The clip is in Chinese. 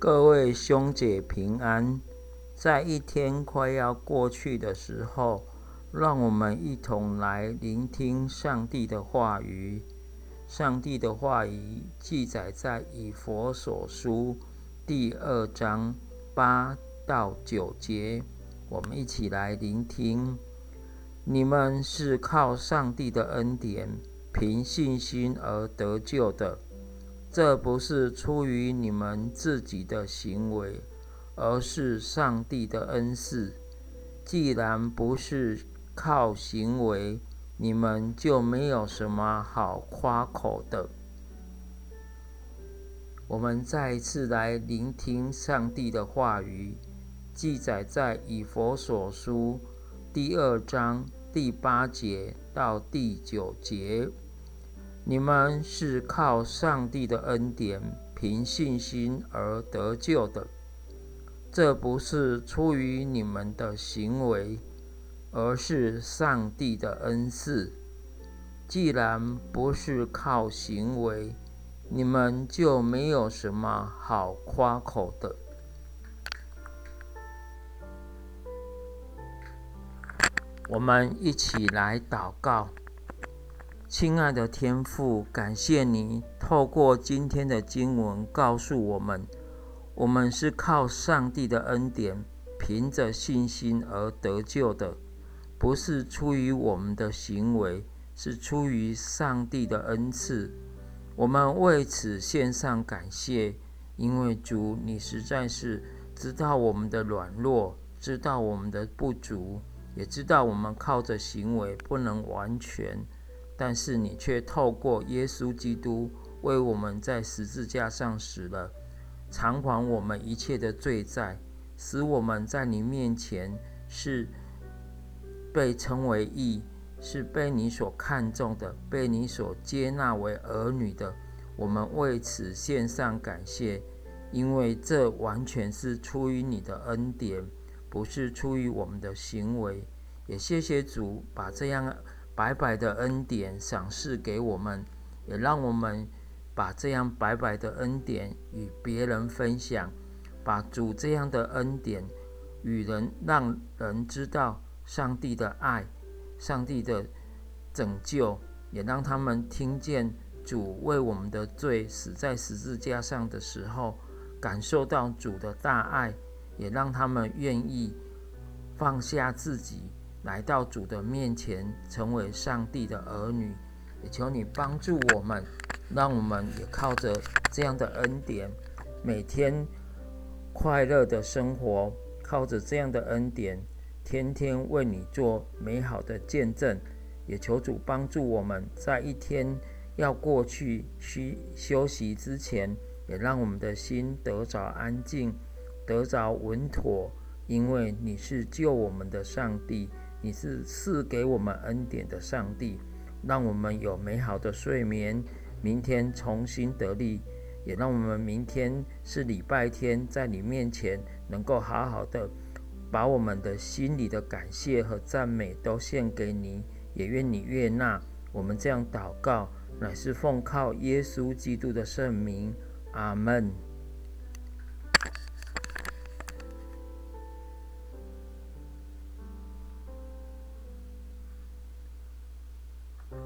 各位兄姐平安，在一天快要过去的时候，让我们一同来聆听上帝的话语。上帝的话语记载在以佛所书第二章八到九节，我们一起来聆听。你们是靠上帝的恩典，凭信心而得救的。这不是出于你们自己的行为，而是上帝的恩赐。既然不是靠行为，你们就没有什么好夸口的。我们再一次来聆听上帝的话语，记载在以佛所书第二章第八节到第九节。你们是靠上帝的恩典，凭信心而得救的。这不是出于你们的行为，而是上帝的恩赐。既然不是靠行为，你们就没有什么好夸口的。我们一起来祷告。亲爱的天父，感谢你透过今天的经文告诉我们：我们是靠上帝的恩典，凭着信心而得救的，不是出于我们的行为，是出于上帝的恩赐。我们为此献上感谢，因为主，你实在是知道我们的软弱，知道我们的不足，也知道我们靠着行为不能完全。但是你却透过耶稣基督为我们在十字架上死了，偿还我们一切的罪债，使我们在你面前是被称为义，是被你所看重的，被你所接纳为儿女的。我们为此献上感谢，因为这完全是出于你的恩典，不是出于我们的行为。也谢谢主把这样。白白的恩典赏赐给我们，也让我们把这样白白的恩典与别人分享，把主这样的恩典与人，让人知道上帝的爱、上帝的拯救，也让他们听见主为我们的罪死在十字架上的时候，感受到主的大爱，也让他们愿意放下自己。来到主的面前，成为上帝的儿女，也求你帮助我们，让我们也靠着这样的恩典，每天快乐的生活，靠着这样的恩典，天天为你做美好的见证。也求主帮助我们在一天要过去需休息之前，也让我们的心得着安静，得着稳妥，因为你是救我们的上帝。你是赐给我们恩典的上帝，让我们有美好的睡眠，明天重新得力，也让我们明天是礼拜天，在你面前能够好好的把我们的心里的感谢和赞美都献给你，也愿你悦纳我们这样祷告，乃是奉靠耶稣基督的圣名，阿门。